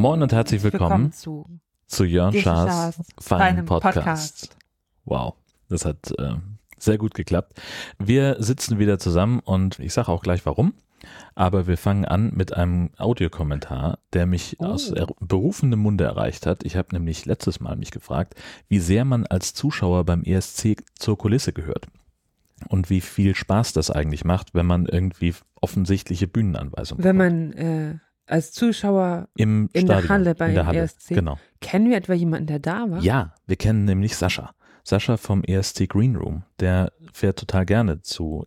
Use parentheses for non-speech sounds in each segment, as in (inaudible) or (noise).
Moin und herzlich willkommen, Willkommen zu zu Jörn Schaas feinem Podcast. Podcast. Wow, das hat äh, sehr gut geklappt. Wir sitzen wieder zusammen und ich sage auch gleich warum. Aber wir fangen an mit einem Audiokommentar, der mich Oh. aus er berufendem Munde erreicht hat. Ich habe nämlich letztes Mal mich gefragt, wie sehr man als Zuschauer beim ESC zur Kulisse gehört. Und wie viel Spaß das eigentlich macht, wenn man irgendwie offensichtliche Bühnenanweisungen Wenn bekommt. man äh, als Zuschauer, im in der Stadion, Halle beim in der Halle. ESC Genau. kennen wir etwa jemanden, der da war? Ja, wir kennen nämlich Sascha. Sascha vom ESC Green Room. Der fährt total gerne zu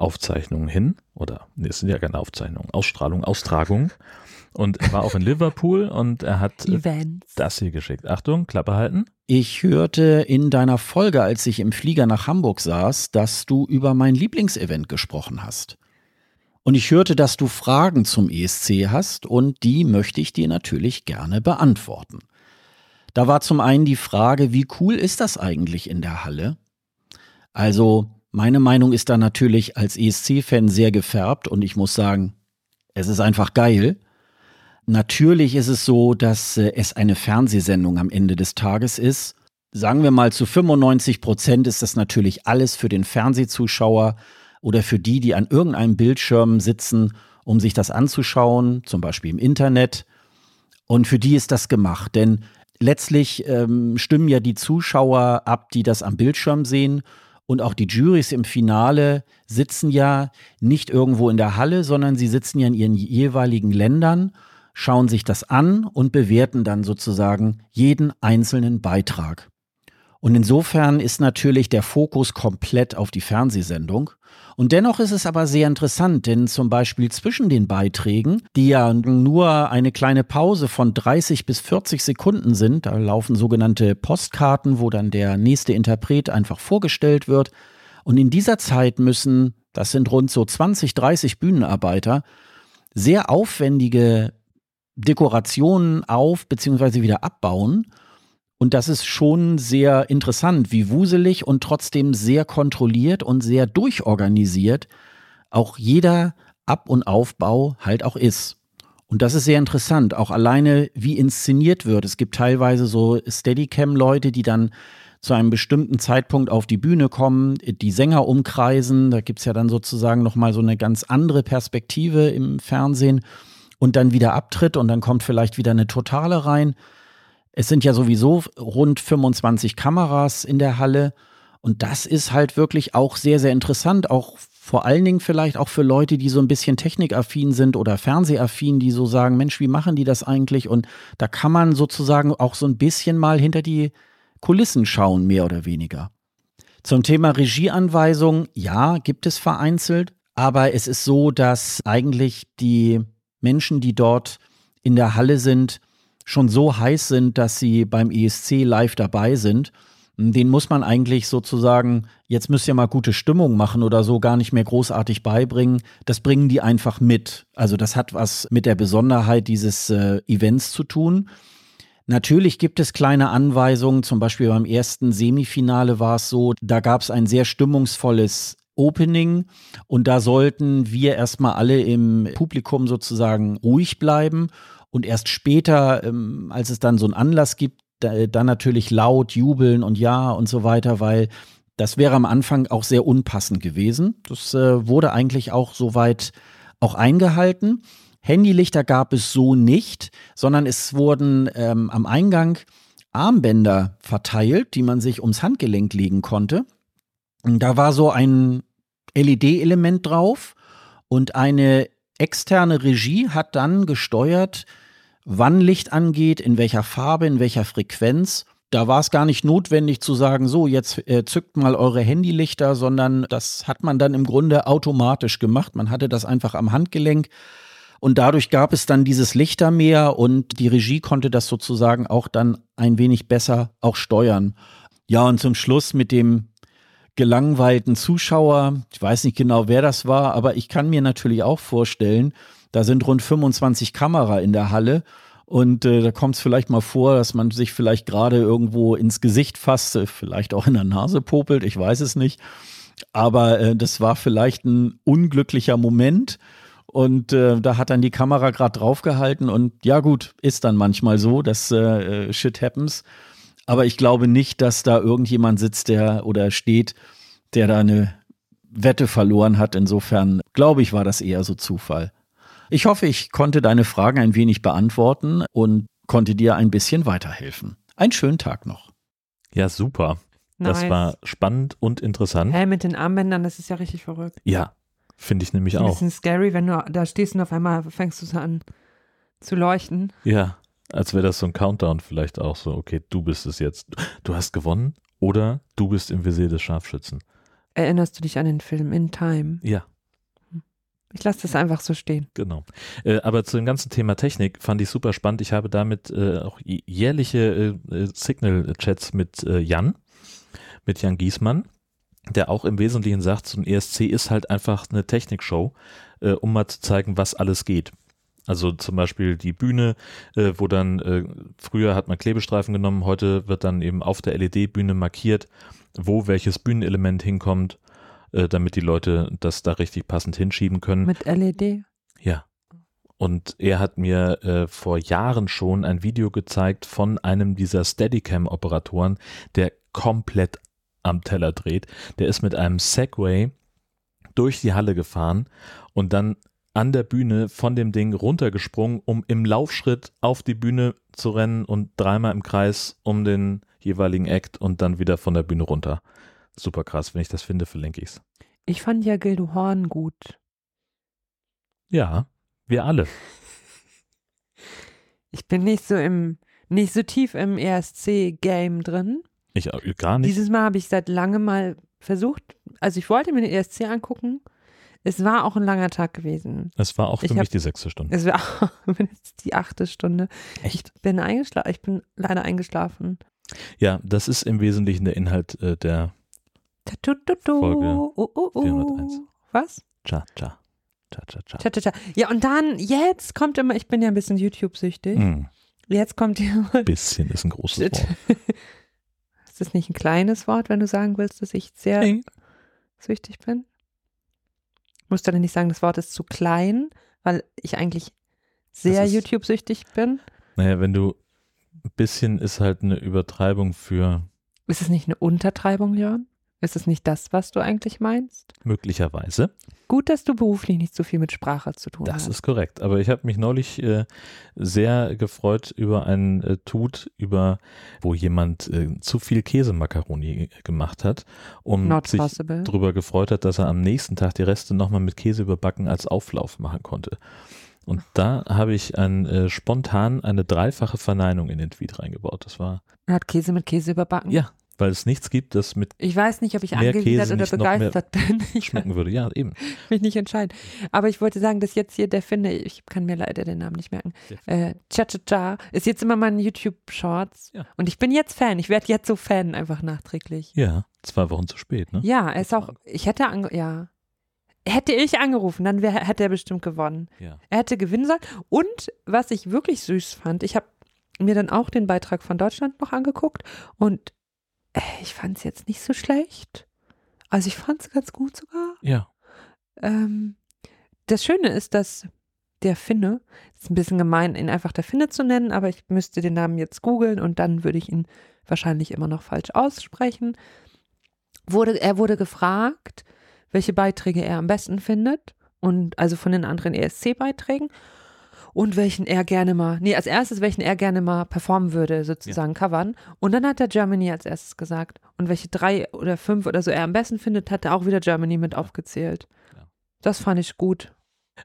ESC-Aufzeichnungen hin. Oder, nee, es sind ja keine Aufzeichnungen, Ausstrahlung, Austragung. Und er war auch in Liverpool und er hat Events. das hier geschickt. Achtung, Klappe halten. Ich hörte in deiner Folge, als ich im Flieger nach Hamburg saß, dass du über mein Lieblingsevent gesprochen hast. Und ich hörte, dass du Fragen zum ESC hast und die möchte ich dir natürlich gerne beantworten. Da war zum einen die Frage, wie cool ist das eigentlich in der Halle? Also, meine Meinung ist da natürlich als ESC-Fan sehr gefärbt und ich muss sagen, es ist einfach geil. Natürlich ist es so, dass äh, es eine Fernsehsendung am Ende des Tages ist. Sagen wir mal, zu 95 Prozent ist das natürlich alles für den Fernsehzuschauer oder für die, die an irgendeinem Bildschirm sitzen, um sich das anzuschauen, zum Beispiel im Internet. Und für die ist das gemacht, denn letztlich ähm, stimmen ja die Zuschauer ab, die das am Bildschirm sehen. Und auch die Jurys im Finale sitzen ja nicht irgendwo in der Halle, sondern sie sitzen ja in ihren jeweiligen Ländern, schauen sich das an und bewerten dann sozusagen jeden einzelnen Beitrag. Und insofern ist natürlich der Fokus komplett auf die Fernsehsendung. Und dennoch ist es aber sehr interessant, denn zum Beispiel zwischen den Beiträgen, die ja nur eine kleine Pause von 30 bis 40 Sekunden sind, da laufen sogenannte Postkarten, wo dann der nächste Interpret einfach vorgestellt wird. Und in dieser Zeit müssen, das sind rund so 20, 30 Bühnenarbeiter, sehr aufwendige Dekorationen auf bzw. wieder abbauen. Und das ist schon sehr interessant, wie wuselig und trotzdem sehr kontrolliert und sehr durchorganisiert auch jeder Ab- und Aufbau halt auch ist. Und das ist sehr interessant, auch alleine wie inszeniert wird. Es gibt teilweise so Steadicam-Leute, die dann zu einem bestimmten Zeitpunkt auf die Bühne kommen, die Sänger umkreisen. Da gibt es ja dann sozusagen nochmal so eine ganz andere Perspektive im Fernsehen und dann wieder abtritt und dann kommt vielleicht wieder eine Totale rein. Es sind ja sowieso rund 25 Kameras in der Halle und das ist halt wirklich auch sehr, sehr interessant, auch vor allen Dingen vielleicht auch für Leute, die so ein bisschen technikaffin sind oder fernsehaffin, die so sagen, Mensch, wie machen die das eigentlich? Und da kann man sozusagen auch so ein bisschen mal hinter die Kulissen schauen, mehr oder weniger. Zum Thema Regieanweisung, ja, gibt es vereinzelt, aber es ist so, dass eigentlich die Menschen, die dort in der Halle sind, schon so heiß sind, dass sie beim ESC live dabei sind. Den muss man eigentlich sozusagen, jetzt müsst ihr mal gute Stimmung machen oder so, gar nicht mehr großartig beibringen. Das bringen die einfach mit. Also das hat was mit der Besonderheit dieses äh, Events zu tun. Natürlich gibt es kleine Anweisungen, zum Beispiel beim ersten Semifinale war es so, da gab es ein sehr stimmungsvolles Opening und da sollten wir erstmal alle im Publikum sozusagen ruhig bleiben und erst später, ähm, als es dann so einen Anlass gibt, da, dann natürlich laut jubeln und ja und so weiter, weil das wäre am Anfang auch sehr unpassend gewesen. Das äh, wurde eigentlich auch soweit auch eingehalten. Handylichter gab es so nicht, sondern es wurden ähm, am Eingang Armbänder verteilt, die man sich ums Handgelenk legen konnte. Da war so ein LED-Element drauf und eine externe Regie hat dann gesteuert, wann Licht angeht, in welcher Farbe, in welcher Frequenz. Da war es gar nicht notwendig zu sagen, so, jetzt äh, zückt mal eure Handylichter, sondern das hat man dann im Grunde automatisch gemacht. Man hatte das einfach am Handgelenk und dadurch gab es dann dieses Lichtermeer und die Regie konnte das sozusagen auch dann ein wenig besser auch steuern. Ja, und zum Schluss mit dem gelangweilten Zuschauer, ich weiß nicht genau, wer das war, aber ich kann mir natürlich auch vorstellen, da sind rund 25 Kamera in der Halle Und äh, da kommt es vielleicht mal vor, dass man sich vielleicht gerade irgendwo ins Gesicht fasst, äh, vielleicht auch in der Nase popelt, ich weiß es nicht. Aber äh, das war vielleicht ein unglücklicher Moment. Und äh, da hat dann die Kamera gerade draufgehalten. Und ja, gut, ist dann manchmal so, dass äh, äh, Shit happens. Aber ich glaube nicht, dass da irgendjemand sitzt, der oder steht, der da eine Wette verloren hat. Insofern glaube ich, war das eher so Zufall. Ich hoffe, ich konnte deine Fragen ein wenig beantworten und konnte dir ein bisschen weiterhelfen. Einen schönen Tag noch. Ja, super. Nice. Das war spannend und interessant. Hey, mit den Armbändern, das ist ja richtig verrückt. Ja, finde ich nämlich auch. Ein bisschen scary, wenn du da stehst und auf einmal fängst du so an zu leuchten. Ja, als wäre das so ein Countdown vielleicht auch so, okay, du bist es jetzt. Du hast gewonnen oder du bist im Visier des Scharfschützen. Erinnerst du dich an den Film In Time? Ja. Ich lasse das einfach so stehen. Genau. Äh, aber zu dem ganzen Thema Technik fand ich super spannend. Ich habe damit äh, auch jährliche äh, äh Signal-Chats mit äh, Jan, mit Jan Giesmann, der auch im Wesentlichen sagt, so ein ESC ist halt einfach eine Technikshow, äh, um mal zu zeigen, was alles geht. Also zum Beispiel die Bühne, wo dann früher hat man Klebestreifen genommen, heute wird dann eben auf der LED-Bühne markiert, wo welches Bühnenelement hinkommt äh, damit die Leute das da richtig passend hinschieben können. Mit LED? Ja. Und er hat mir äh, vor Jahren schon ein Video gezeigt von einem dieser Steadicam-Operatoren, der komplett am Teller dreht. Der ist mit einem Segway durch die Halle gefahren und dann an der Bühne von dem Ding runtergesprungen, um im Laufschritt auf die Bühne zu rennen und dreimal im Kreis um den jeweiligen Act und dann wieder von der Bühne runter super krass. Wenn ich das finde, verlinke ich es. Ich fand ja Gildo Horn gut. Ja, wir alle. (laughs) Ich bin nicht so im, nicht so tief im ESC-Game drin. Ich gar nicht. Dieses Mal habe ich seit langem mal versucht, also ich wollte mir den ESC angucken. Es war auch ein langer Tag gewesen. Es war auch für ich mich hab, die sechste Stunde. Es war (laughs) auch die achte Stunde. Echt? Ich bin eingeschlafen. Ich bin leider eingeschlafen. Ja, das ist im Wesentlichen der Inhalt äh, der Folge oh, oh, oh. 401. Was? Cha, cha. Cha, cha, cha. Cha, cha, cha. Ja, und dann, jetzt kommt immer, ich bin ja ein bisschen YouTube-süchtig. Mm. Jetzt kommt hier. Bisschen ist ein großes Wort. (laughs) ist das nicht ein kleines Wort, wenn du sagen willst, dass ich sehr hey. süchtig bin? Musst du denn nicht sagen, das Wort ist zu klein, weil ich eigentlich sehr YouTube-süchtig bin? Naja, wenn du ein bisschen ist halt eine Übertreibung für. Ist es nicht eine Untertreibung, Jörn? Ist es nicht das, was du eigentlich meinst? Möglicherweise. Gut, dass du beruflich nicht so viel mit Sprache zu tun das hast. Das ist korrekt. Aber ich habe mich neulich äh, sehr gefreut über ein äh, Tut, über wo jemand äh, zu viel Käsemakaroni gemacht hat und Not sich possible. darüber gefreut hat, dass er am nächsten Tag die Reste nochmal mit Käse überbacken als Auflauf machen konnte. Und da habe ich ein, äh, spontan eine dreifache Verneinung in den Tweet reingebaut. Das war. Er hat Käse mit Käse überbacken? Ja, weil es nichts gibt, das mit Ich weiß nicht, ob ich angewidert oder begeistert bin. (laughs) Ich schmecken würde, ja, eben. Mich nicht entscheiden. Aber ich wollte sagen, dass jetzt hier der Finde, ich kann mir leider den Namen nicht merken, äh, Cha Cha Cha ist jetzt immer mein YouTube-Shorts. Ja. Und ich bin jetzt Fan. Ich werde jetzt so Fan einfach nachträglich. Ja, zwei Wochen zu spät, ne? Ja, er ist auch, ich hätte, ange ja. Hätte ich angerufen, dann wär, hätte er bestimmt gewonnen. Ja. Er hätte gewinnen sollen. Und was ich wirklich süß fand, ich habe mir dann auch den Beitrag von Deutschland noch angeguckt und ich fand es jetzt nicht so schlecht. Also ich fand es ganz gut sogar. Ja. Ähm, das Schöne ist, dass der Finne, ist ein bisschen gemein, ihn einfach der Finne zu nennen, aber ich müsste den Namen jetzt googeln und dann würde ich ihn wahrscheinlich immer noch falsch aussprechen. Wurde, er wurde gefragt, welche Beiträge er am besten findet und also von den anderen ESC-Beiträgen und welchen er gerne mal, nee, als erstes, welchen er gerne mal performen würde, sozusagen ja. covern. Und dann hat er Germany als erstes gesagt. Und welche drei oder fünf oder so er am besten findet, hat er auch wieder Germany mit aufgezählt. Ja. Das fand ich gut.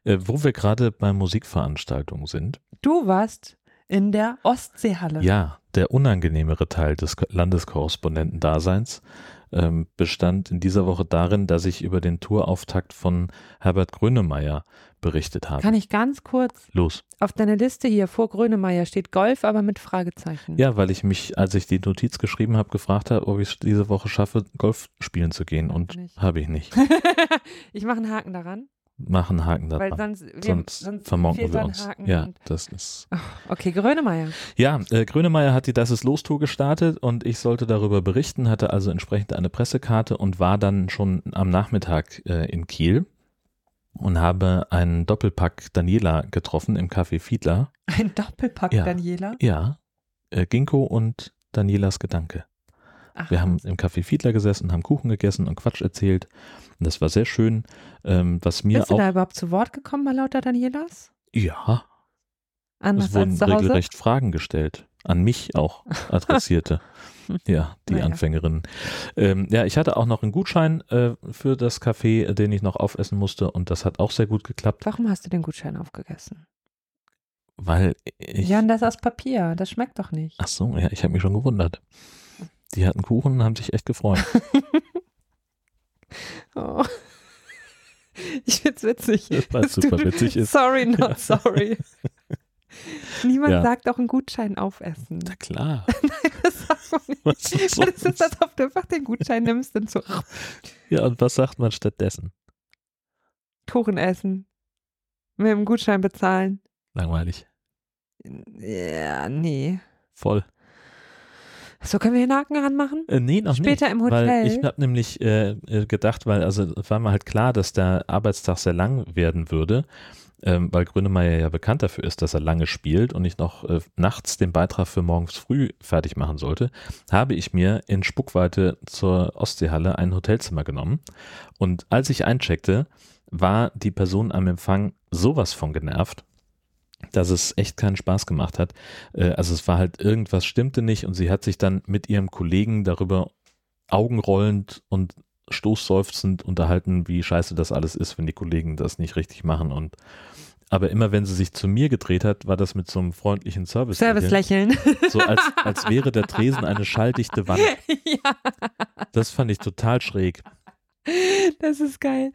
Äh, wo wir gerade bei Musikveranstaltungen sind. Du warst in der Ostseehalle. Ja, der unangenehmere Teil des Landeskorrespondentendaseins ähm, bestand in dieser Woche darin, dass ich über den Tourauftakt von Herbert Grönemeyer berichtet habe. Kann ich ganz kurz? Los. Auf deiner Liste hier vor Grönemeyer steht Golf, aber mit Fragezeichen. Ja, weil ich mich, als ich die Notiz geschrieben habe, gefragt habe, ob ich es diese Woche schaffe, Golf spielen zu gehen und habe ich nicht. (laughs) ich mache einen Haken daran. Mach einen Haken da Weil dran. sonst, wir, Sonst, sonst vermonken wir uns. Haken Ja, das ist. (laughs) Okay, Grönemeyer. Ja, äh, Grönemeyer hat die Das ist Los-Tour gestartet und ich sollte darüber berichten, hatte also entsprechend eine Pressekarte und war dann schon am Nachmittag äh, in Kiel und habe einen Doppelpack Daniela getroffen im Café Fiedler. Ein Doppelpack, Ja. Daniela. Ja, äh, Ginkgo und Danielas Gedanke. Ach, Wir haben im Café Fiedler gesessen, haben Kuchen gegessen und Quatsch erzählt. Und das war sehr schön. Ähm, was mir Bist du auch. da überhaupt zu Wort gekommen bei lauter Danielas? Ja, Anders es wurden regelrecht Fragen gestellt. An mich auch (laughs) adressierte. ja, die Naja. Anfängerinnen. Ähm, ja, ich hatte auch noch einen Gutschein äh, für das Café, äh, den ich noch aufessen musste und das hat auch sehr gut geklappt, Warum hast du den Gutschein aufgegessen? weil ich. ja, und das aus Papier. Das schmeckt doch nicht. Ach so, ja, ich habe mich schon gewundert. Die hatten Kuchen und haben sich echt gefreut. (laughs) Oh. (laughs) Ich find's witzig. Es Es super tut- witzig ist. Sorry, not sorry. Niemand Ja. sagt auch einen Gutschein aufessen. Na klar. (laughs) Das sagt man nicht. Was ist Das ist, ob du einfach den Gutschein nimmst und so Ja, und was sagt man stattdessen? Kuchen essen. Mit dem Gutschein bezahlen. Langweilig. Ja, nee. Voll. So können wir hier einen Haken ranmachen? Äh, nee, noch Später nicht. im Weil Hotel? ich habe nämlich äh, äh, gedacht, weil also es war mir halt klar, dass der Arbeitstag sehr lang werden würde, ähm, weil Grönemeyer ja bekannt dafür ist, dass er lange spielt und ich noch äh, nachts den Beitrag für morgens früh fertig machen sollte, habe ich mir in Spuckweite zur Ostseehalle ein Hotelzimmer genommen und als ich eincheckte, war die Person am Empfang sowas von genervt, dass es echt keinen Spaß gemacht hat. Äh, Also es war halt irgendwas stimmte nicht und sie hat sich dann mit ihrem Kollegen darüber augenrollend und stoßseufzend unterhalten, wie scheiße das alles ist, wenn die Kollegen das nicht richtig machen und aber immer wenn sie sich zu mir gedreht hat, war das mit so einem freundlichen Service. Service-Lächeln. (laughs) So als, als wäre der Tresen eine schalldichte Wand. (laughs) ja, Das fand ich total schräg. das ist geil.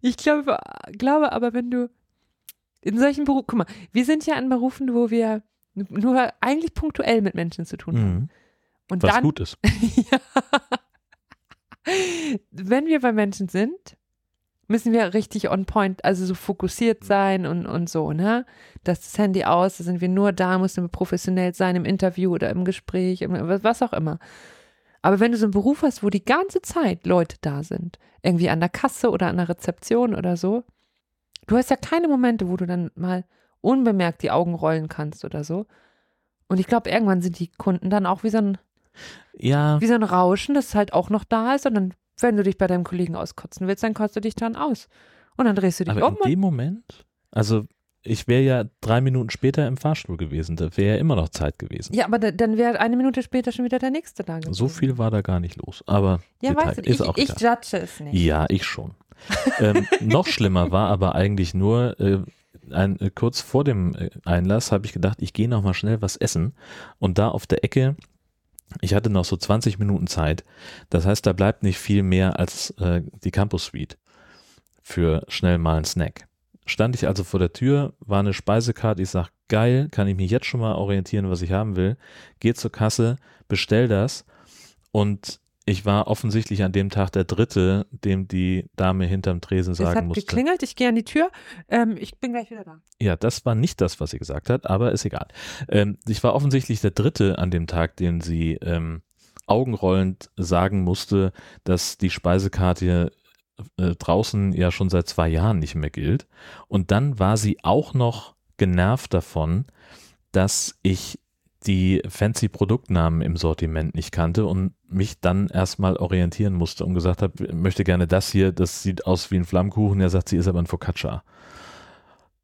Ich glaube, glaube aber, wenn du in solchen Berufen, guck mal, wir sind ja an Berufen, wo wir nur eigentlich punktuell mit Menschen zu tun haben. Mhm. Und Was dann, gut ist. (laughs) ja. wenn wir bei Menschen sind, müssen wir richtig on point, also so fokussiert sein und, und so, ne? Das, das Handy aus, da sind wir nur da, müssen wir professionell sein im Interview oder im Gespräch, im, was auch immer. Aber wenn du so einen Beruf hast, wo die ganze Zeit Leute da sind, irgendwie an der Kasse oder an der Rezeption oder so, du hast ja keine Momente, wo du dann mal unbemerkt die Augen rollen kannst oder so. Und ich glaube, irgendwann sind die Kunden dann auch wie so ein Ja, wie so ein Rauschen, das halt auch noch da ist. Und dann, wenn du dich bei deinem Kollegen auskotzen willst, dann kotzt du dich dann aus. Und dann drehst du dich aber um in dem Moment, also ich wäre ja drei Minuten später im Fahrstuhl gewesen, da wäre ja immer noch Zeit gewesen. ja, aber da, dann wäre eine Minute später schon wieder der nächste da gewesen. So viel war da gar nicht los. Aber Ja, Detail weißt du, ist ich, auch ich judge es nicht. Ja, ich schon. Ähm, noch schlimmer war aber eigentlich nur, äh, ein, äh, kurz vor dem äh, Einlass habe ich gedacht, ich gehe noch mal schnell was essen. Und da auf der Ecke, ich hatte noch so 20 Minuten Zeit. Das heißt, da bleibt nicht viel mehr als äh, die Campus Suite für schnell mal einen Snack. Stand ich also vor der Tür, war eine Speisekarte, ich sag, geil, kann ich mich jetzt schon mal orientieren, was ich haben will. Geh zur Kasse, bestell das und ich war offensichtlich an dem Tag der Dritte, dem die Dame hinterm Tresen es sagen hat musste. geklingelt, ich gehe an die Tür. Ähm, ich bin gleich wieder da. Ja, das war nicht das, was sie gesagt hat, aber ist egal. Ähm, ich war offensichtlich der Dritte an dem Tag, den sie ähm, augenrollend sagen musste, dass die Speisekarte äh, draußen ja schon seit zwei Jahren nicht mehr gilt. Und dann war sie auch noch genervt davon, dass ich die fancy Produktnamen im Sortiment nicht kannte und mich dann erstmal orientieren musste und gesagt habe, möchte gerne das hier, das sieht aus wie ein Flammkuchen. Er sagt, sie ist aber ein Focaccia.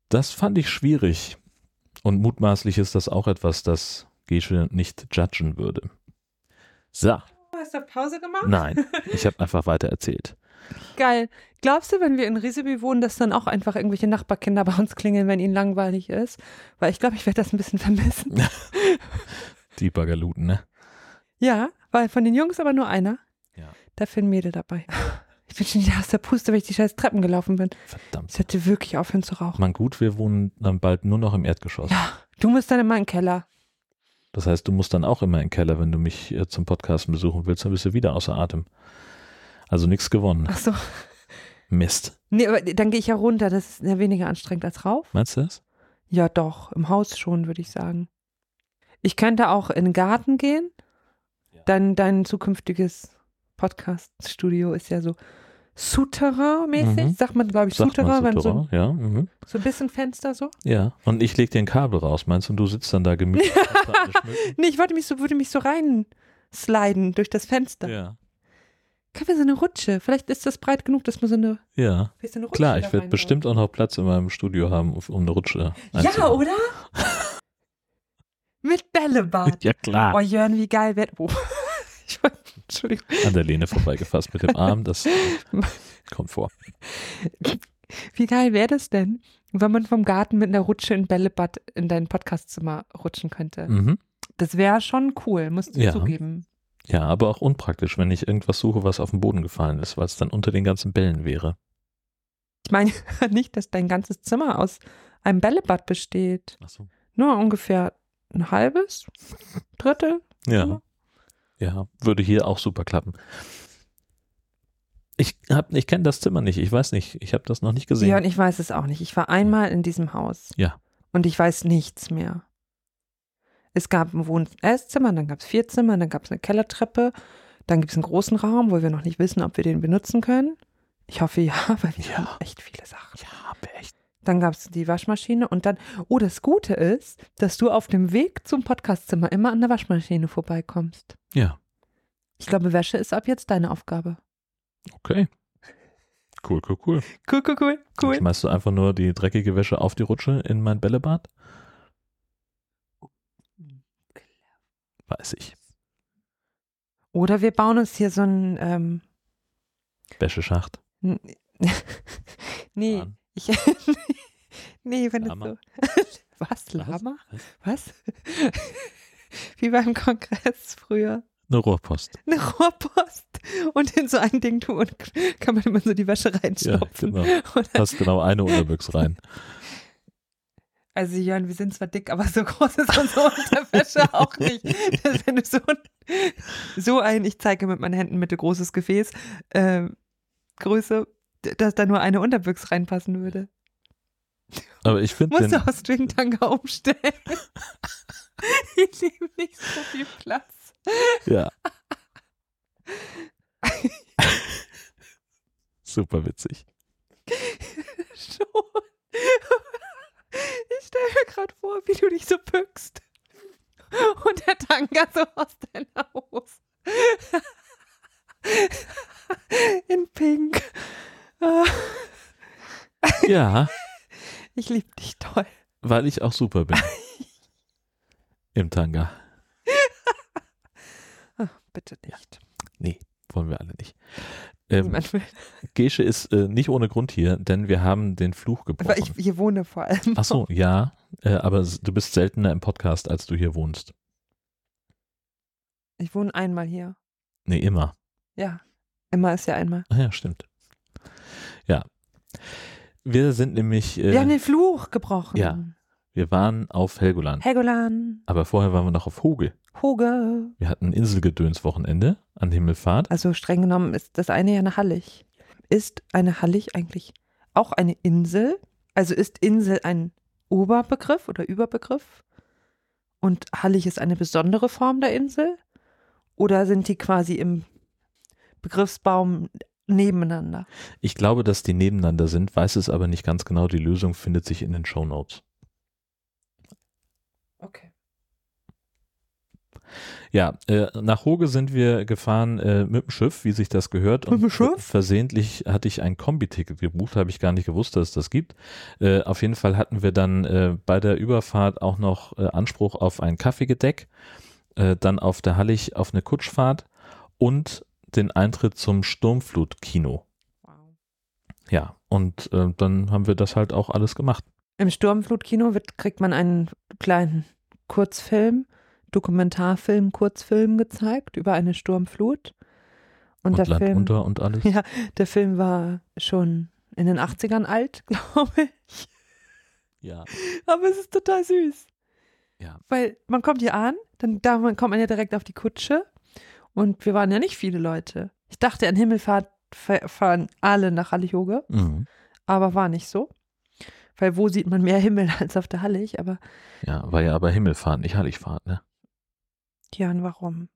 Das fand ich schwierig. Und mutmaßlich ist das auch etwas, das Gesche nicht judgen würde. So, Hast du Pause gemacht? nein, ich habe einfach weiter erzählt. Geil. Glaubst du, wenn wir in Rieseby wohnen, dass dann auch einfach irgendwelche Nachbarkinder bei uns klingeln, wenn ihnen langweilig ist? Weil ich glaube, ich werde das ein bisschen vermissen. (laughs) Die Bagaluten, ne? Ja, weil von den Jungs aber nur einer. Ja. Dafür ein Mädel dabei. Ich bin schon wieder aus der Puste, weil ich die scheiß Treppen gelaufen bin. Verdammt. Ich hätte wirklich aufhören zu rauchen. Man gut, wir wohnen dann bald nur noch im Erdgeschoss. Ja, du musst dann immer in den Keller. Das heißt, du musst dann auch immer in den Keller, wenn du mich äh, zum Podcasten besuchen willst, dann bist du wieder außer Atem. Also nichts gewonnen. Ach so. Mist. Nee, aber dann gehe ich ja runter. Das ist ja weniger anstrengend als rauf. Meinst du das? Ja, doch. Im Haus schon, würde ich sagen. Ich könnte auch in den Garten gehen. Ja. Dein, dein zukünftiges Podcast-Studio ist ja so Souterrain-mäßig. Mhm. Sagt man, glaube ich, Souterrain, wenn so, ja. Mhm. so ein bisschen Fenster so. Ja. Und ich leg dir ein Kabel raus, meinst du? Und du sitzt dann da gemütlich. (laughs) Nee, ich wollte mich so, würde mich so reinsliden durch das Fenster. ja. Können wir so eine Rutsche? Vielleicht ist das breit genug, dass man so eine, Ja. so eine Rutsche Klar, ich werde bestimmt auch noch Platz in meinem Studio haben, um eine Rutsche Ja, oder? (laughs) Mit Bällebad. Ja, klar. Oh, Jörn, wie geil wäre. Oh. (laughs) Ich wollte, Entschuldigung. An der Lehne vorbeigefasst mit dem Arm, das (laughs) kommt vor. Wie geil wäre das denn, wenn man vom Garten mit einer Rutsche in Bällebad in dein Podcastzimmer rutschen könnte? Mhm. Das wäre schon cool, musst du Ja. zugeben. Ja, aber auch unpraktisch, wenn ich irgendwas suche, was auf den Boden gefallen ist, weil es dann unter den ganzen Bällen wäre. Ich meine (laughs) nicht, dass dein ganzes Zimmer aus einem Bällebad besteht. Achso. Nur ungefähr ein halbes, Drittel. Ja. Zimmer. Ja, würde hier auch super klappen. Ich hab, ich kenne das Zimmer nicht, ich weiß nicht, ich habe das noch nicht gesehen. Jörn, ich weiß es auch nicht. Ich war einmal in diesem Haus. Ja. Und ich weiß nichts mehr. Es gab ein Wohn- Esszimmer, dann gab es vier Zimmer, dann gab es eine Kellertreppe, dann gibt es einen großen Raum, wo wir noch nicht wissen, ob wir den benutzen können. Ich hoffe ja, (laughs) weil wir Ja. haben echt viele Sachen. ja, echt. Dann gab es die Waschmaschine und dann, oh, das Gute ist, dass du auf dem Weg zum Podcastzimmer immer an der Waschmaschine vorbeikommst. Ja, Ich glaube, Wäsche ist ab jetzt deine Aufgabe. okay. Cool, cool, cool. Cool, cool, cool, Dann schmeißt du einfach nur die dreckige Wäsche auf die Rutsche in mein Bällebad? Weiß ich. Oder wir bauen uns hier so ein, ähm, Wäscheschacht. (laughs) nee, Bahn. ich, (laughs) nee, wenn Lama. es so, (laughs) was, Lama? Was? Wie beim Kongress früher. Eine Rohrpost. Eine Rohrpost und in so ein Ding tun und kann man immer so die Wäsche Ja, reinstopfen. genau. Und dann, Passt genau eine Unterbüchs rein. Also Jörn, wir sind zwar dick, aber so groß ist unsere Unterwäsche (laughs) auch nicht. Dass wenn du so, ein- so ein, ich zeige mit meinen Händen mittelgroßes Gefäß, ähm, Größe, dass da nur eine Unterbüchs reinpassen würde. Aber ich finde Musst du auf Stringtanga umstellen. (laughs) Ich nehme nicht so viel Platz. ja. (laughs) Super witzig. Schon. Ich stelle mir gerade vor, wie du dich so bückst. Und der Tanga so aus deiner Hose. In Pink. Ja, Ich liebe dich toll. weil ich auch super bin. Im Tanga. Bitte nicht. Wollen wir alle nicht. Ähm. (laughs) Gesche ist äh, nicht ohne Grund hier, denn wir haben den Fluch Weil gebrochen. ich hier wohne vor allem. Ach so, ja, äh, aber du bist seltener im Podcast, als du hier wohnst. Ich wohne einmal hier. Nee, immer. Ja. Immer ist ja einmal. Ah ja, stimmt. Ja. Wir sind nämlich, äh, Wir haben den Fluch gebrochen. ja. Wir waren auf Helgoland, Helgoland, aber vorher waren wir noch auf Hoge. Hoge. Wir hatten ein Inselgedöns-Wochenende an Himmelfahrt. Also streng genommen ist das eine ja eine Hallig. Ist eine Hallig eigentlich auch eine Insel? Also ist Insel ein Oberbegriff oder Überbegriff? Und Hallig ist eine besondere Form der Insel? Oder sind die quasi im Begriffsbaum nebeneinander? Ich glaube, dass die nebeneinander sind, weiß es aber nicht ganz genau. Die Lösung findet sich in den Shownotes. Ja, äh, nach Hoge sind wir gefahren äh, mit dem Schiff, wie sich das gehört. Mit dem ver- Schiff? Versehentlich hatte ich ein Kombi-Ticket gebucht, habe ich gar nicht gewusst, dass es das gibt. Äh, auf jeden Fall hatten wir dann äh, bei der Überfahrt auch noch äh, Anspruch auf ein Kaffeegedeck, äh, dann auf der Hallig auf eine Kutschfahrt und den Eintritt zum Sturmflutkino. Wow. Ja, und äh, dann haben wir das halt auch alles gemacht. Im Sturmflutkino wird, kriegt man einen kleinen Kurzfilm, Dokumentarfilm, Kurzfilm gezeigt über eine Sturmflut. Und, Und, der Land Film, unter und alles. (laughs) Ja, der Film war schon in den 80ern alt, (laughs) glaube ich. Ja. Aber es ist total süß. Ja. Weil man kommt hier an, dann da man- kommt man ja direkt auf die Kutsche. Und wir waren ja nicht viele Leute. Ich dachte an Himmelfahrt, fa- fahren alle nach Hallig-Hoge, Mhm. aber war nicht so. Weil wo sieht man mehr Himmel (laughs) als auf der Hallig? Aber Ja, war ja aber Himmelfahrt, nicht Heiligfahrt, ne? Ja, und warum?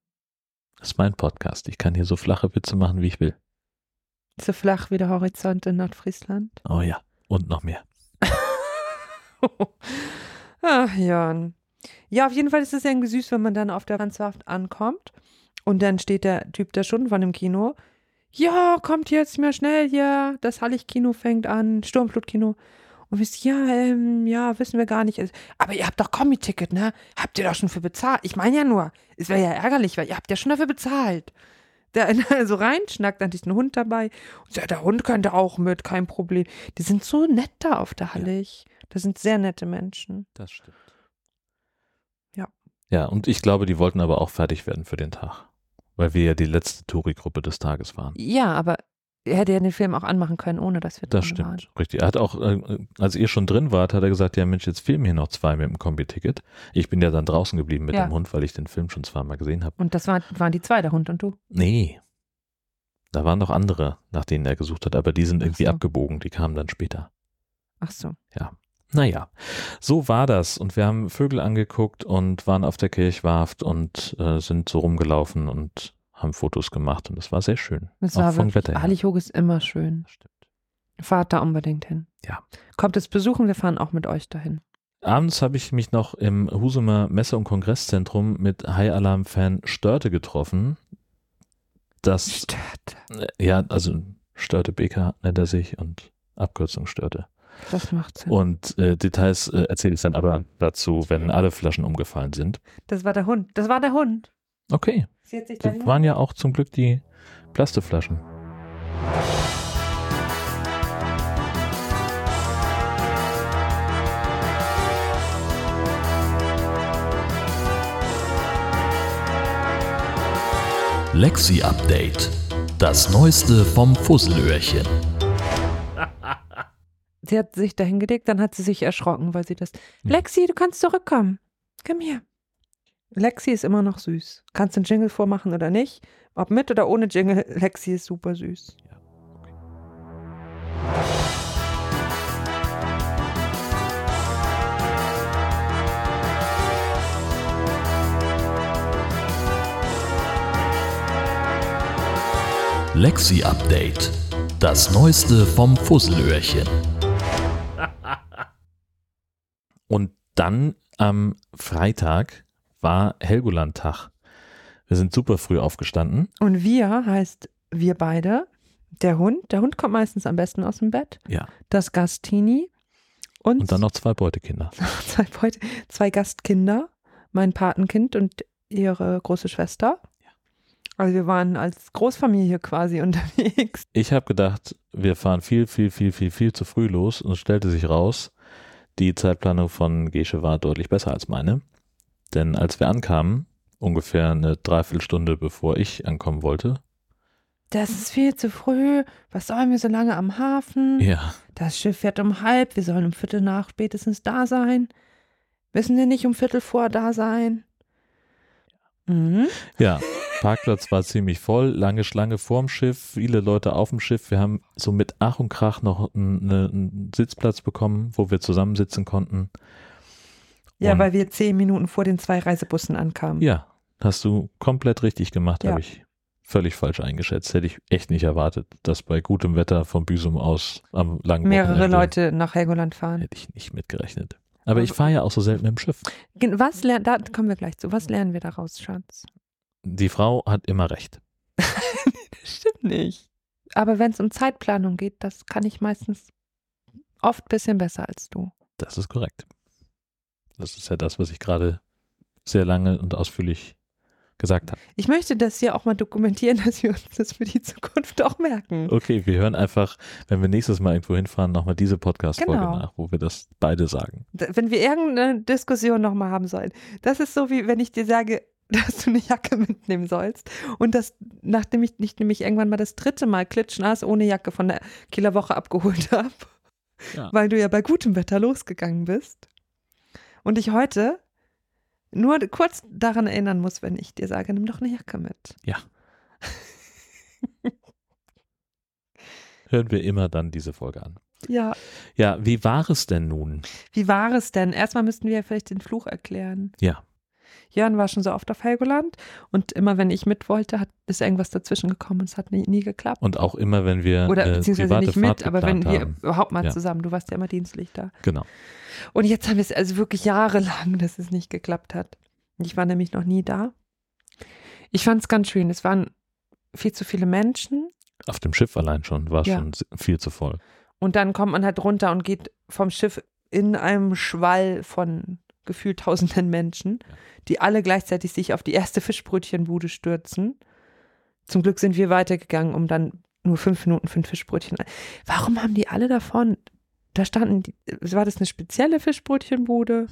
Das ist mein Podcast. Ich kann hier so flache Witze machen, wie ich will. So flach wie der Horizont in Nordfriesland. Oh ja. Und noch mehr. (laughs) Ach, Jan. Ja, auf jeden Fall ist es irgendwie süß, wenn man dann auf der Landschaft ankommt und dann steht der Typ da schon von dem Kino. Ja, kommt jetzt mehr schnell hier. Das Hallig-Kino fängt an, Sturmflutkino. Und wir so, ja, ähm, ja, wissen wir gar nicht. Aber ihr habt doch Kombi-Ticket, ne? Habt ihr doch schon für bezahlt? Ich meine ja nur, es wäre ja ärgerlich, weil ihr habt ja schon dafür bezahlt. Der einer (laughs) so reinschnackt, dann ist ein Hund dabei. Und sagt, der Hund könnte auch mit, kein Problem. Die sind so nett da auf der Hallig. Das sind sehr nette Menschen. Das stimmt. Ja. Ja, und ich glaube, die wollten aber auch fertig werden für den Tag. Weil wir ja die letzte Touri-Gruppe des Tages waren. Ja, aber er hätte ja den Film auch anmachen können, ohne dass wir Das drin waren. stimmt, richtig. Er hat auch, äh, als ihr schon drin wart, hat er gesagt, ja Mensch, jetzt filmen hier noch zwei mit dem Kombi-Ticket. Ich bin ja dann draußen geblieben mit Ja. dem Hund, weil ich den Film schon zweimal gesehen habe. Und das war, waren die zwei, der Hund und du. Nee. Da waren noch andere, nach denen er gesucht hat, aber die sind Ach irgendwie so. abgebogen, die kamen dann später. Ach so. Naja, so war das. Und wir haben Vögel angeguckt und waren auf der Kirchwarft und äh, sind so rumgelaufen und haben Fotos gemacht und es war sehr schön. Es war vom wirklich, Wetter her. Hallig-Hoog ist immer schön. Stimmt. Fahrt da unbedingt hin. Ja. Kommt es besuchen, wir fahren auch mit euch dahin. Abends habe ich mich noch im Husumer Messe- und Kongresszentrum mit High Alarm Fan Störte getroffen. Das, Stört. äh, ja, also Störte BK nennt er sich und Abkürzung Störte. Das macht Sinn. Und äh, Details äh, erzähle ich dann aber dazu, wenn alle Flaschen umgefallen sind. Das war der Hund. Das war der Hund. Okay, das waren ja auch zum Glück die Plastikflaschen. Lexi Update. Das Neueste vom Fusselöhrchen. Sie hat sich dahin gelegt, dann hat sie sich erschrocken, weil sie das. Hm. Lexi, du kannst zurückkommen. Komm her. Lexi ist immer noch süß. Kannst du einen Jingle vormachen oder nicht? Ob mit oder ohne Jingle, (laughs) Lexi ist super süß. Lexi Update. Das Neueste vom Fusselöhrchen. (laughs) Und dann am Freitag war Helgoland-Tag. Wir sind super früh aufgestanden. Und wir heißt wir beide, der Hund. Der Hund kommt meistens am besten aus dem Bett. Ja. Das Gastini und, Und dann noch zwei Beutekinder. (laughs) zwei, Beute- zwei Gastkinder, mein Patenkind und ihre große Schwester. Also wir waren als Großfamilie quasi (laughs) unterwegs. Ich habe gedacht, wir fahren viel, viel, viel, viel, viel zu früh los und es stellte sich raus, die Zeitplanung von Gesche war deutlich besser als meine. Denn als wir ankamen, ungefähr eine Dreiviertelstunde bevor ich ankommen wollte, Das ist viel zu früh. Was sollen wir so lange am Hafen? ja, Das Schiff fährt um halb. Wir sollen um Viertel nach spätestens da sein. Müssen wir nicht um Viertel vor da sein? Mhm. ja, Parkplatz war ziemlich voll, lange Schlange vorm Schiff, viele Leute auf dem Schiff. Wir haben so mit Ach und Krach noch einen, einen Sitzplatz bekommen, wo wir zusammensitzen konnten. Ja, weil wir zehn Minuten vor den zwei Reisebussen ankamen. Ja, hast du komplett richtig gemacht, Ja. habe ich völlig falsch eingeschätzt. Hätte ich echt nicht erwartet, dass bei gutem Wetter vom Büsum aus am langen Mehrere Wochenende- Leute nach Helgoland fahren. Hätte ich nicht mitgerechnet. Aber ich fahre ja auch so selten im Schiff. Was lernen, da kommen wir gleich zu. Was lernen wir daraus, Schatz? Die Frau hat immer recht. (laughs) Stimmt nicht. Aber wenn es um Zeitplanung geht, das kann ich meistens oft ein bisschen besser als du. Das ist korrekt. Das ist ja das, was ich gerade sehr lange und ausführlich gesagt habe. Ich möchte das hier auch mal dokumentieren, (laughs) dass wir uns das für die Zukunft auch merken. Okay, wir hören einfach, wenn wir nächstes Mal irgendwo hinfahren, nochmal diese Podcast-Folge Genau. nach, wo wir das beide sagen. Wenn wir irgendeine Diskussion nochmal haben sollen. Das ist so, wie wenn ich dir sage, (laughs) dass du eine Jacke mitnehmen sollst. Und das, nachdem ich nicht nämlich irgendwann mal das dritte Mal klitschnass ohne Jacke von der Kieler Woche abgeholt (laughs) habe, Ja. weil du ja bei gutem Wetter losgegangen bist. Und ich heute nur kurz daran erinnern muss, wenn ich dir sage, nimm doch eine Jacke mit. Ja. (laughs) hören wir immer dann diese Folge an. Ja. Ja, wie war es denn nun? Wie war es denn? Erstmal müssten wir vielleicht den Fluch erklären. Ja. Jörn war schon so oft auf Helgoland und immer wenn ich mit wollte, hat, ist irgendwas dazwischen gekommen und es hat nie, nie geklappt. Und auch immer, wenn wir Oder äh, beziehungsweise nicht mit, Fahrt aber wenn wir haben. überhaupt mal Ja. zusammen, du warst ja immer dienstlich da. Genau. Und jetzt haben wir es also wirklich jahrelang, (laughs) dass es nicht geklappt hat. Ich war nämlich noch nie da. Ich fand es ganz schön. Es waren viel zu viele Menschen Auf dem Schiff allein schon war Ja. schon viel zu voll. und dann kommt man halt runter und geht vom Schiff in einem Schwall von gefühlt tausenden Menschen, die alle gleichzeitig sich auf die erste Fischbrötchenbude stürzen. Zum Glück sind wir weitergegangen, um dann nur fünf Minuten für ein Fischbrötchen. Warum haben die alle davon? Da standen, die, war das eine spezielle Fischbrötchenbude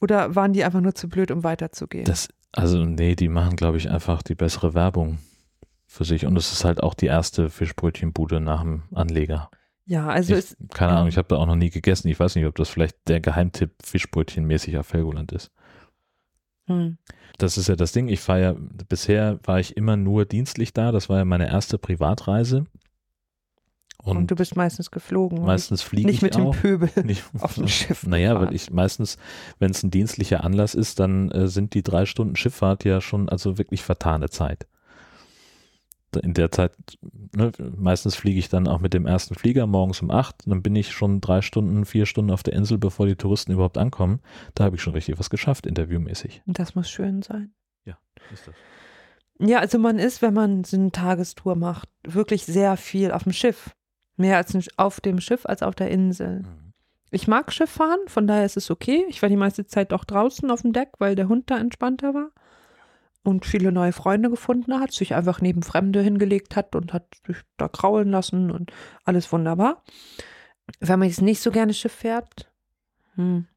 oder waren die einfach nur zu blöd, um weiterzugehen? Das, also, nee, die machen, glaube ich, einfach die bessere Werbung für sich. Und es ist halt auch die erste Fischbrötchenbude nach dem Anleger. Ja, also ich, es, keine. Ahnung, ich habe da auch noch nie gegessen. Ich weiß nicht, ob das vielleicht der Geheimtipp Fischbrötchenmäßig auf Helgoland ist. hm, Das ist ja das Ding. Ich fahre ja, bisher war ich immer nur dienstlich da. Das war ja meine erste Privatreise. und, Und, du bist meistens geflogen. meistens fliege nicht ich mit dem auch. Pöbel (laughs) Nicht, auf dem (laughs) Schiff. Naja, weil ich meistens, wenn es ein dienstlicher Anlass ist, dann äh, sind die drei Stunden Schifffahrt ja schon also wirklich vertane Zeit. In der Zeit, ne, meistens fliege ich dann auch mit dem ersten Flieger morgens um acht, dann bin ich schon drei Stunden, vier Stunden auf der Insel, bevor die Touristen überhaupt ankommen. Da habe ich schon richtig was geschafft, interviewmäßig. Das muss schön sein. Ist das? Ja, also man ist, wenn man so eine Tagestour macht, wirklich sehr viel auf dem Schiff. Mehr als auf dem Schiff als auf der Insel. Mhm. Ich mag Schifffahren, von daher ist es okay. Ich war die meiste Zeit auch draußen auf dem Deck, weil der Hund da entspannter war. Und viele neue Freunde gefunden hat, sich einfach neben Fremde hingelegt hat und hat sich da kraulen lassen und alles wunderbar. Wenn man jetzt nicht so gerne Schiff fährt, hm,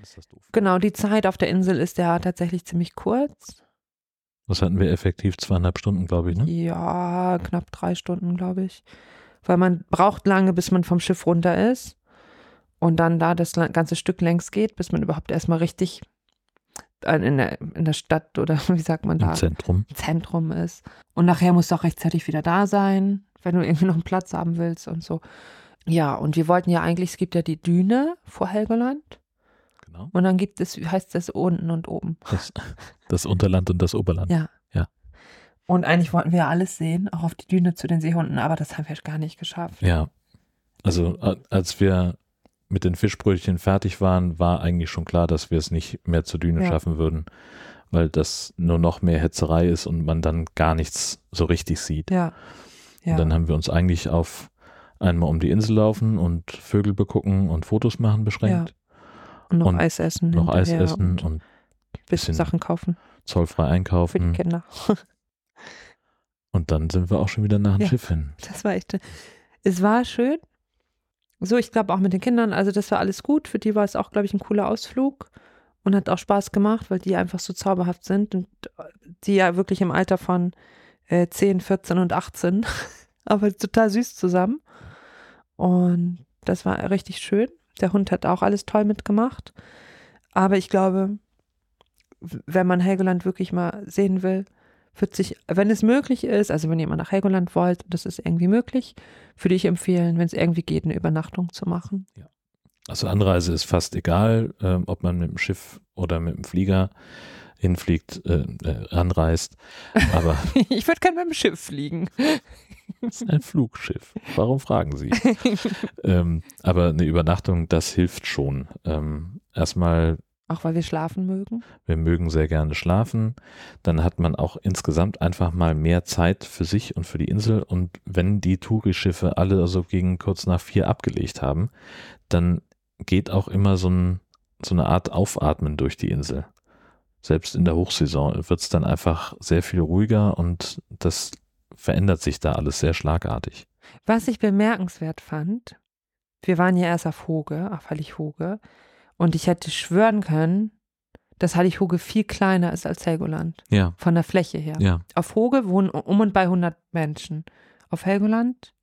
Ist das doof? genau, die Zeit auf der Insel ist ja tatsächlich ziemlich kurz. Das hatten wir effektiv zweieinhalb Stunden, glaube ich, ne? Ja, knapp drei Stunden, glaube ich. Weil man braucht lange, bis man vom Schiff runter ist. Und dann da das ganze Stück längs geht, bis man überhaupt erstmal richtig in der, in der Stadt oder (laughs) wie sagt man da, Im Zentrum. Zentrum ist. Und nachher musst du auch rechtzeitig wieder da sein, wenn du irgendwie noch einen Platz haben willst und so. Ja, und wir wollten ja eigentlich, es gibt ja die Düne vor Helgoland Genau. und dann gibt es, wie heißt das, unten und oben. Das, das Unterland und das Oberland. Ja. Ja. Und eigentlich wollten wir ja alles sehen, auch auf die Düne zu den Seehunden, aber das haben wir gar nicht geschafft. Ja. Also als wir mit den Fischbrötchen fertig waren, war eigentlich schon klar, dass wir es nicht mehr zur Düne Ja. schaffen würden, weil das nur noch mehr Hetzerei ist und man dann gar nichts so richtig sieht. Ja. Ja. Und dann haben wir uns eigentlich auf einmal um die Insel laufen und Vögel begucken und Fotos machen beschränkt. und noch und Eis essen. Noch Eis essen Und und bisschen Sachen kaufen zollfrei für die einkaufen. Kinder. Und dann sind wir auch schon wieder nach dem Ja. Schiff hin. Das war echt. Es war schön. So, ich glaube auch mit den Kindern, also das war alles gut. Für die war es auch, glaube ich, ein cooler Ausflug und hat auch Spaß gemacht, weil die einfach so zauberhaft sind und die ja wirklich im Alter von äh, 10, 14 und 18, (laughs) aber total süß zusammen. Und das war richtig schön. Der Hund hat auch alles toll mitgemacht. Aber ich glaube, wenn man Helgoland wirklich mal sehen will, wird sich, wenn es möglich ist, also wenn ihr mal nach Helgoland wollt, das ist irgendwie möglich, würde ich empfehlen, wenn es irgendwie geht, eine Übernachtung zu machen. Also Anreise ist fast egal, ähm, ob man mit dem Schiff oder mit dem Flieger hinfliegt, äh, äh, anreist. Aber (laughs) ich würde gerne mit dem Schiff fliegen. es ist ein Flugschiff. Warum fragen Sie? (laughs) ähm, aber eine Übernachtung, das hilft schon. Ähm, erstmal, Auch weil wir schlafen mögen. wir mögen sehr gerne schlafen. Dann hat man auch insgesamt einfach mal mehr Zeit für sich und für die Insel. Und wenn die Tourischiffe alle so gegen kurz nach vier abgelegt haben, dann geht auch immer so, ein, so eine Art Aufatmen durch die Insel. Selbst in der Hochsaison wird es dann einfach sehr viel ruhiger und das verändert sich da alles sehr schlagartig. Was ich bemerkenswert fand, wir waren ja erst auf Hoge, auf Hallig-Hoge, und ich hätte schwören können, dass Hallig-Hoge viel kleiner ist als Helgoland, Ja, von der Fläche her. ja. Auf Hoge wohnen um und bei 100 Menschen. Auf Helgoland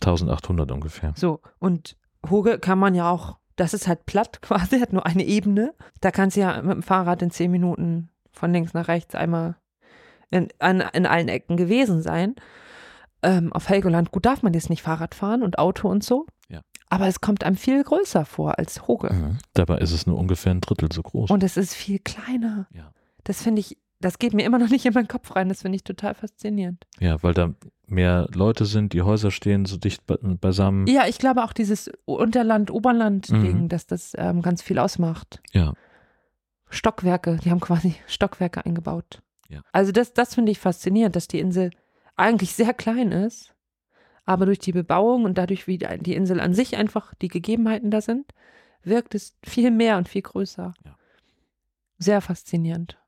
1800 ungefähr. So, und Hoge kann man ja auch, das ist halt platt (laughs) quasi, hat nur eine Ebene. Da kannst du ja mit dem Fahrrad in zehn Minuten von links nach rechts einmal in, an, in allen Ecken gewesen sein. Ähm, auf Helgoland, gut, darf man jetzt nicht Fahrrad fahren und Auto und so. Ja. Aber es kommt einem viel größer vor als Hoge. Mhm. Dabei ist es nur ungefähr ein Drittel so groß. Und es ist viel kleiner. Ja. Das finde ich, das geht mir immer noch nicht in meinen Kopf rein. Das finde ich total faszinierend. ja, weil da mehr Leute sind, die Häuser stehen so dicht be beisammen. Ja, ich glaube auch dieses Unterland-Oberland-Ding, Mhm. dass das ähm, ganz viel ausmacht. Ja. Stockwerke, die haben quasi (laughs) Stockwerke eingebaut. Ja. Also das, das finde ich faszinierend, dass die Insel eigentlich sehr klein ist, aber durch die Bebauung und dadurch, wie die Insel an sich einfach die Gegebenheiten da sind, wirkt es viel mehr und viel größer. Ja. Sehr faszinierend.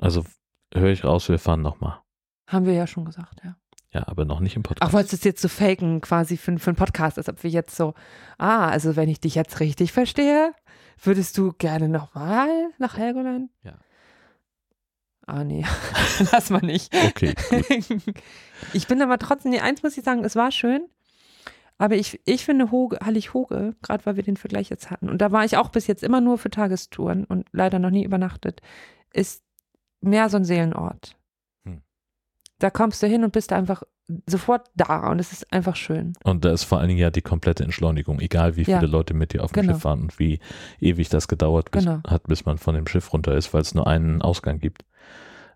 Also höre ich raus, wir fahren nochmal. Haben wir ja schon gesagt, ja. Ja, aber noch nicht im Podcast. Ach, wolltest du es jetzt so faken, quasi für, für einen Podcast, als ob wir jetzt so, ah, also wenn ich dich jetzt richtig verstehe, würdest du gerne nochmal nach Helgoland? Ja. Ah, nee, (laughs) lass mal nicht. Okay, gut. (laughs) ich bin aber trotzdem, nee, eins muss ich sagen, es war schön, aber ich, ich finde Hoge, Hallig Hoge, gerade weil wir den Vergleich jetzt hatten, und da war ich auch bis jetzt immer nur für Tagestouren und leider noch nie übernachtet, ist mehr so ein Seelenort. Hm. Da kommst du hin und bist einfach sofort da und es ist einfach schön. Und da ist vor allen Dingen ja die komplette Entschleunigung, egal wie Ja. viele Leute mit dir auf dem Genau. Schiff fahren und wie ewig das gedauert bis, Genau. hat, bis man von dem Schiff runter ist, weil es nur einen Ausgang gibt.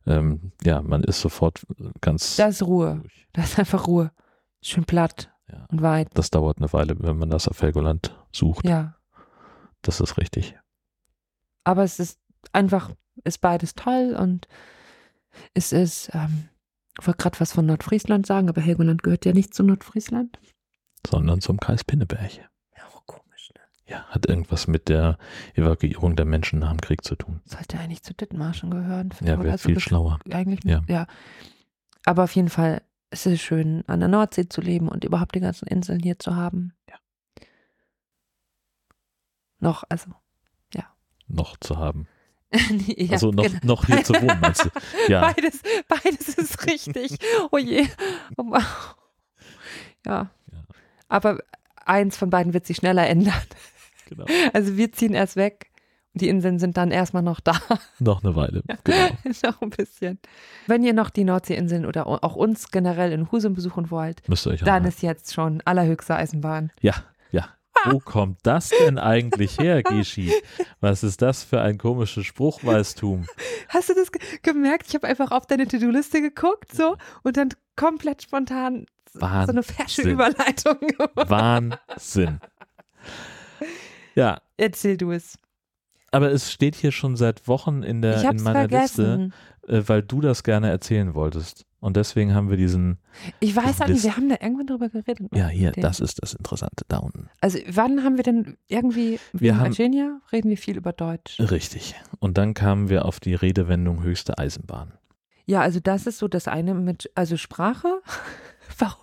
Ähm, ja, man ist sofort ganz Da ist Ruhe. ruhig. Da ist einfach Ruhe. Schön platt Ja. und weit. Das dauert eine Weile, wenn man das auf Helgoland sucht. Ja. Das ist richtig. Aber es ist einfach, ist beides toll und es ist, ähm, ich wollte gerade was von Nordfriesland sagen, aber Helgoland gehört ja nicht zu Nordfriesland. Sondern zum Kreis Pinneberg. Ja, auch komisch, ne? Ja, hat irgendwas mit der Evakuierung der Menschen nach dem Krieg zu tun. Sollte eigentlich zu Dithmarschen gehören. Ja, wäre also viel schlauer. Eigentlich, Ja. ja. Aber auf jeden Fall, es ist schön, an der Nordsee zu leben und überhaupt die ganzen Inseln hier zu haben. Ja. Noch, also. Noch zu haben. (laughs) ja, also noch, genau. noch hier zu wohnen, meinst du? (laughs) Ja, Beides, beides ist richtig. Oh je. Oh. Ja. Aber eins von beiden wird sich schneller ändern. genau. Also wir ziehen erst weg und die Inseln sind dann erstmal noch da. Noch eine Weile. Genau. (laughs) noch ein bisschen. Wenn ihr noch die Nordseeinseln oder auch uns generell in Husum besuchen wollt, Müsst ihr euch dann anhören. ist jetzt schon allerhöchste Eisenbahn. Ja. Wo kommt das denn eigentlich her, Geschi? Was ist das für ein komisches Spruchweistum? Hast du das ge gemerkt? Ich habe einfach auf deine To-Do-Liste geguckt so und dann komplett spontan so eine fesche Wahnsinn. Überleitung gemacht. Wahnsinn. Ja, Erzähl du es. aber es steht hier schon seit Wochen in, der, in meiner vergessen. Liste, äh, weil du das gerne erzählen wolltest. Und deswegen haben wir diesen, Ich weiß auch nicht, wir haben da irgendwann drüber geredet. ja hier, das ist das Interessante, da unten. Also wann haben wir denn irgendwie, Wir haben- Eugenia reden wir viel über Deutsch. Richtig. Und dann kamen wir auf die Redewendung höchste Eisenbahn. Ja, also das ist so das eine mit, also Sprache.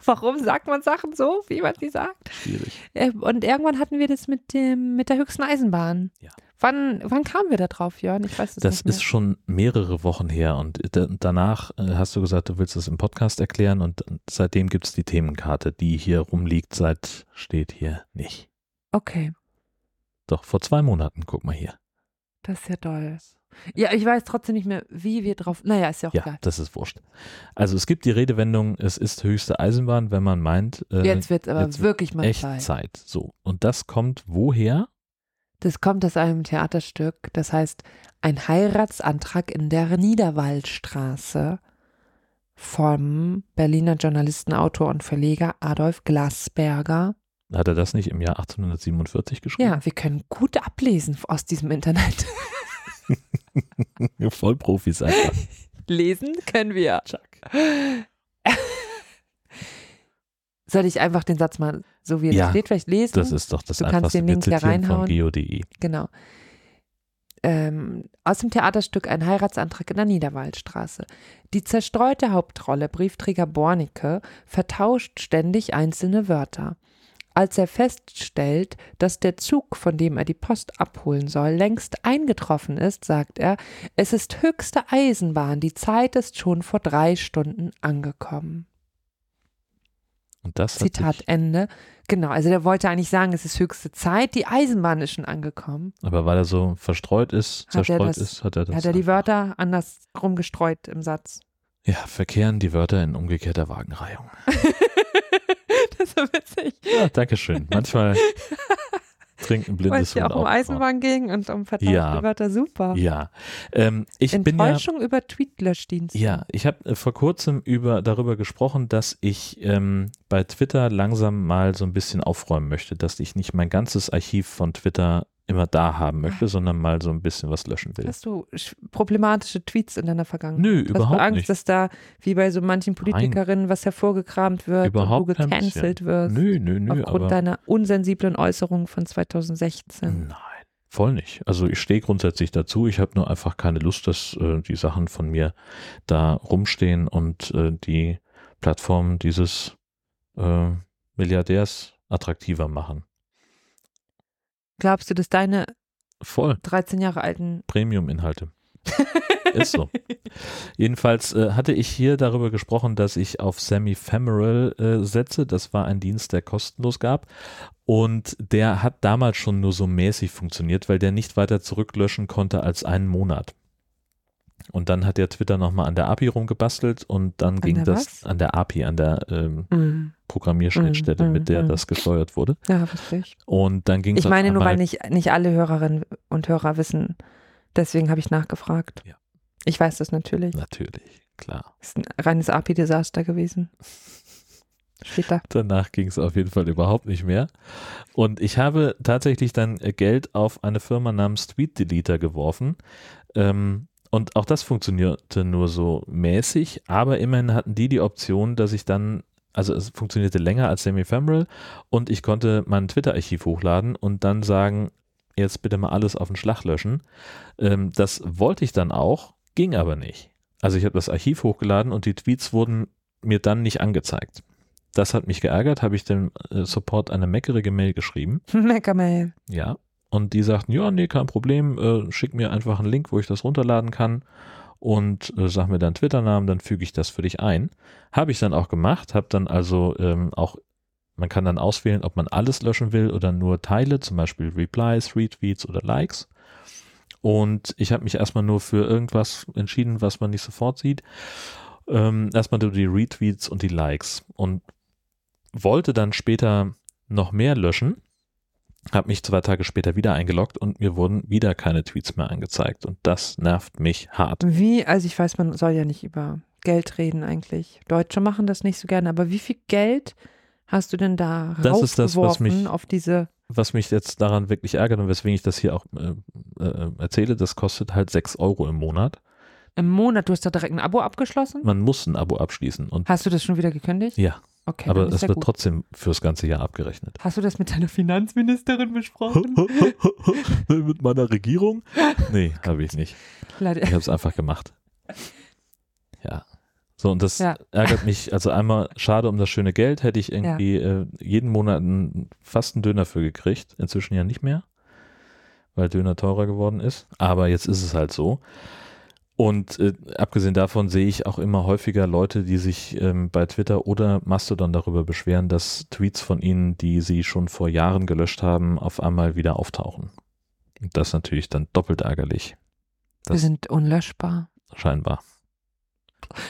Warum, sagt man Sachen so, wie man sie sagt? Schwierig. Äh, Und irgendwann hatten wir das mit dem, mit der höchsten Eisenbahn. Ja. Wann, wann kamen wir da drauf, Jörn? Ich weiß es Das nicht mehr. ist schon mehrere Wochen her und da- danach äh, hast du gesagt, du willst es im Podcast erklären und seitdem gibt es die Themenkarte, die hier rumliegt, seit steht hier nicht. Okay, Doch, vor zwei Monaten, guck mal hier. Das ist ja toll. Ja, ich weiß trotzdem nicht mehr, wie wir drauf. Naja, ist ja auch Ja, egal. das ist wurscht. Also es gibt die Redewendung, es ist höchste Eisenbahn, wenn man meint, äh, Jetzt wird es aber jetzt wirklich mal echt Zeit. Zeit. So, und das kommt woher? Das kommt aus einem Theaterstück, das heißt Ein Heiratsantrag in der Niederwaldstraße vom Berliner Journalisten, Autor und Verleger Adolf Glasberger. Hat er das nicht im Jahr 1847 geschrieben? Ja, wir können gut ablesen aus diesem Internet. (laughs) Vollprofis einfach. Lesen können wir. Chuck. Soll ich einfach den Satz mal so wie er Ja, steht vielleicht lesen? Das ist doch das Du kannst den Link hier zitieren von reinhauen. geo.de. Genau. Ähm, aus dem Theaterstück Ein Heiratsantrag in der Niederwaldstraße. Die zerstreute Hauptrolle Briefträger Bornicke vertauscht ständig einzelne Wörter. Als er feststellt, dass der Zug, von dem er die Post abholen soll, längst eingetroffen ist, sagt er, es ist höchste Eisenbahn, die Zeit ist schon vor drei Stunden angekommen. Und das Zitat Ende. Genau, also der wollte eigentlich sagen, es ist höchste Zeit, die Eisenbahn ist schon angekommen. aber weil er so verstreut ist, Hat er zerstreut das- ist, hat er das. Hat er die Wörter anders rumgestreut im Satz. Ja, verkehren die Wörter in umgekehrter Wagenreihung. (laughs) so witzig. Ja, danke schön. Manchmal (laughs) trinken Weil blindes Huhn auch um. Eisenbahn ging und um vertauschte Ja. Wörter. Super. Ja, ähm, ich bin ja, Enttäuschung über Tweetlöschdienste. ja, ich habe äh, vor kurzem über darüber gesprochen, dass ich ähm, bei Twitter langsam mal so ein bisschen aufräumen möchte, dass ich nicht mein ganzes Archiv von Twitter immer da haben möchte, sondern mal so ein bisschen was löschen will. Hast du sch- problematische Tweets in deiner Vergangenheit? Nö, Hast du überhaupt Angst, nicht. dass da wie bei so manchen Politikerinnen was hervorgekramt wird Überhaupt und du gecancelt wirst Nö, nö, nö, aufgrund deiner unsensiblen Äußerung von 2016. Nein, voll nicht. Also ich stehe grundsätzlich dazu. Ich habe nur einfach keine Lust, dass äh, die Sachen von mir da rumstehen und äh, die Plattform dieses äh, Milliardärs attraktiver machen. Glaubst du, dass deine Voll. 13 Jahre alten Premium-Inhalte. (laughs) Ist so. Jedenfalls äh, hatte ich hier darüber gesprochen, dass ich auf Semi-Femoral äh, setze. Das war ein Dienst, der kostenlos gab. Und der hat damals schon nur so mäßig funktioniert, weil der nicht weiter zurücklöschen konnte als einen Monat. Und dann hat der Twitter nochmal an der API rumgebastelt und dann ging der das was? an der API, an der ähm, Mm, Programmierschnittstelle, Mm, mit der mm, das gesteuert wurde. Ja, richtig. Und dann ging es Ich meine nur, weil nicht, nicht alle Hörerinnen und Hörer wissen. Deswegen habe ich nachgefragt. Ja. Ich weiß das natürlich. Natürlich, klar. ist ein reines API-Desaster gewesen. Da. Danach ging es auf jeden Fall überhaupt nicht mehr. Und ich habe tatsächlich dann äh, Geld auf eine Firma namens Tweet Deleter geworfen. Ähm, und auch das funktionierte nur so mäßig, aber immerhin hatten die die Option, dass ich dann, also es funktionierte länger als Semi-Femoral und ich konnte mein Twitter-Archiv hochladen und dann sagen, jetzt bitte mal alles auf den Schlag löschen. Ähm, das wollte ich dann auch, ging aber nicht. Also ich habe das Archiv hochgeladen und die Tweets wurden mir dann nicht angezeigt. Das hat mich geärgert, habe ich dem äh, Support eine meckerige Mail geschrieben. (laughs) Meckermail. Ja. Und die sagten, ja, nee, kein Problem, äh, schick mir einfach einen Link, wo ich das runterladen kann und äh, sag mir deinen Twitter-Namen, dann füge ich das für dich ein. Habe ich dann auch gemacht, habe dann also ähm, auch, man kann dann auswählen, ob man alles löschen will oder nur Teile, zum Beispiel Replies, Retweets oder Likes. Und ich habe mich erstmal nur für irgendwas entschieden, was man nicht sofort sieht. Ähm, erstmal nur die Retweets und die Likes und wollte dann später noch mehr löschen habe mich zwei Tage später wieder eingeloggt und mir wurden wieder keine Tweets mehr angezeigt. Und das nervt mich hart. Wie, also ich weiß, man soll ja nicht über Geld reden eigentlich. Deutsche machen das nicht so gerne, aber wie viel Geld hast du denn da Das ist das, was mich- auf diese Was mich jetzt daran wirklich ärgert und weswegen ich das hier auch äh, äh, erzähle, das kostet halt 6 Euro im Monat. im Monat? Du hast da direkt ein Abo abgeschlossen? Man muss ein Abo abschließen. Und Hast du das schon wieder gekündigt? ja, Okay, aber es ja wird gut. trotzdem fürs ganze Jahr abgerechnet. Hast du das mit deiner Finanzministerin besprochen? (laughs) Mit meiner Regierung? Nee, (laughs) habe ich nicht. Leider. Ich habe es einfach gemacht. Ja. So, und das Ja. ärgert mich. Also einmal schade um das schöne Geld, hätte ich irgendwie äh, jeden Monat einen, fast einen Döner für gekriegt. Inzwischen ja nicht mehr, weil Döner teurer geworden ist. Aber jetzt ist es halt so. Und äh, abgesehen davon sehe ich auch immer häufiger Leute, die sich ähm, bei Twitter oder Mastodon darüber beschweren, dass Tweets von ihnen, die sie schon vor Jahren gelöscht haben, auf einmal wieder auftauchen. Und das ist natürlich dann doppelt ärgerlich. Wir Das sind unlöschbar. scheinbar.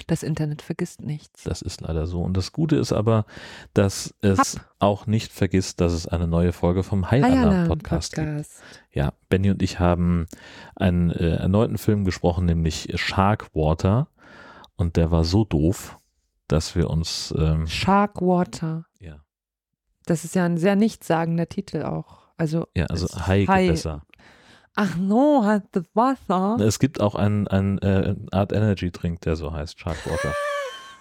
Das Internet vergisst nichts. Das ist leider so. Und das Gute ist aber, dass es Hab. auch nicht vergisst, dass es eine neue Folge vom Heilalarm-Podcast gibt. Ja, Benny und ich haben einen äh, erneuten Film gesprochen, nämlich Sharkwater. Und der war so doof, dass wir uns, ähm, Sharkwater. ja, Das ist ja ein sehr nichtssagender Titel auch. Also, ja, also es- Hai-Gewässer. Ach no, hat das Wasser. Es gibt auch einen, einen äh, Art Energy Drink, der so heißt, Sharkwater.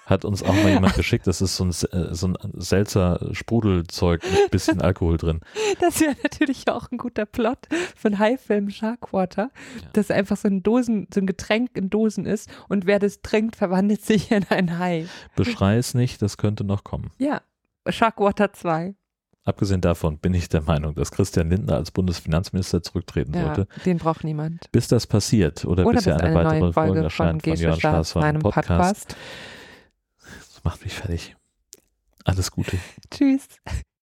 Hat uns auch mal jemand geschickt. Das ist so ein, äh, so ein seltser Sprudelzeug mit ein bisschen (laughs) Alkohol drin. Das wäre natürlich auch ein guter Plot für einen Hai-Film Sharkwater, Ja. dass einfach so ein Dosen, so ein Getränk in Dosen ist und wer das trinkt, verwandelt sich in ein Hai. Beschrei es nicht, das könnte noch kommen. Ja, Sharkwater 2. Abgesehen davon bin ich der Meinung, dass Christian Lindner als Bundesfinanzminister zurücktreten Ja, sollte. den braucht niemand. Bis das passiert oder, Oder bis ja eine, eine weitere Folge Folge von erscheint von Gesche Jörn von meinem Podcast. Podcast. Das macht mich fertig. Alles Gute. (laughs) Tschüss.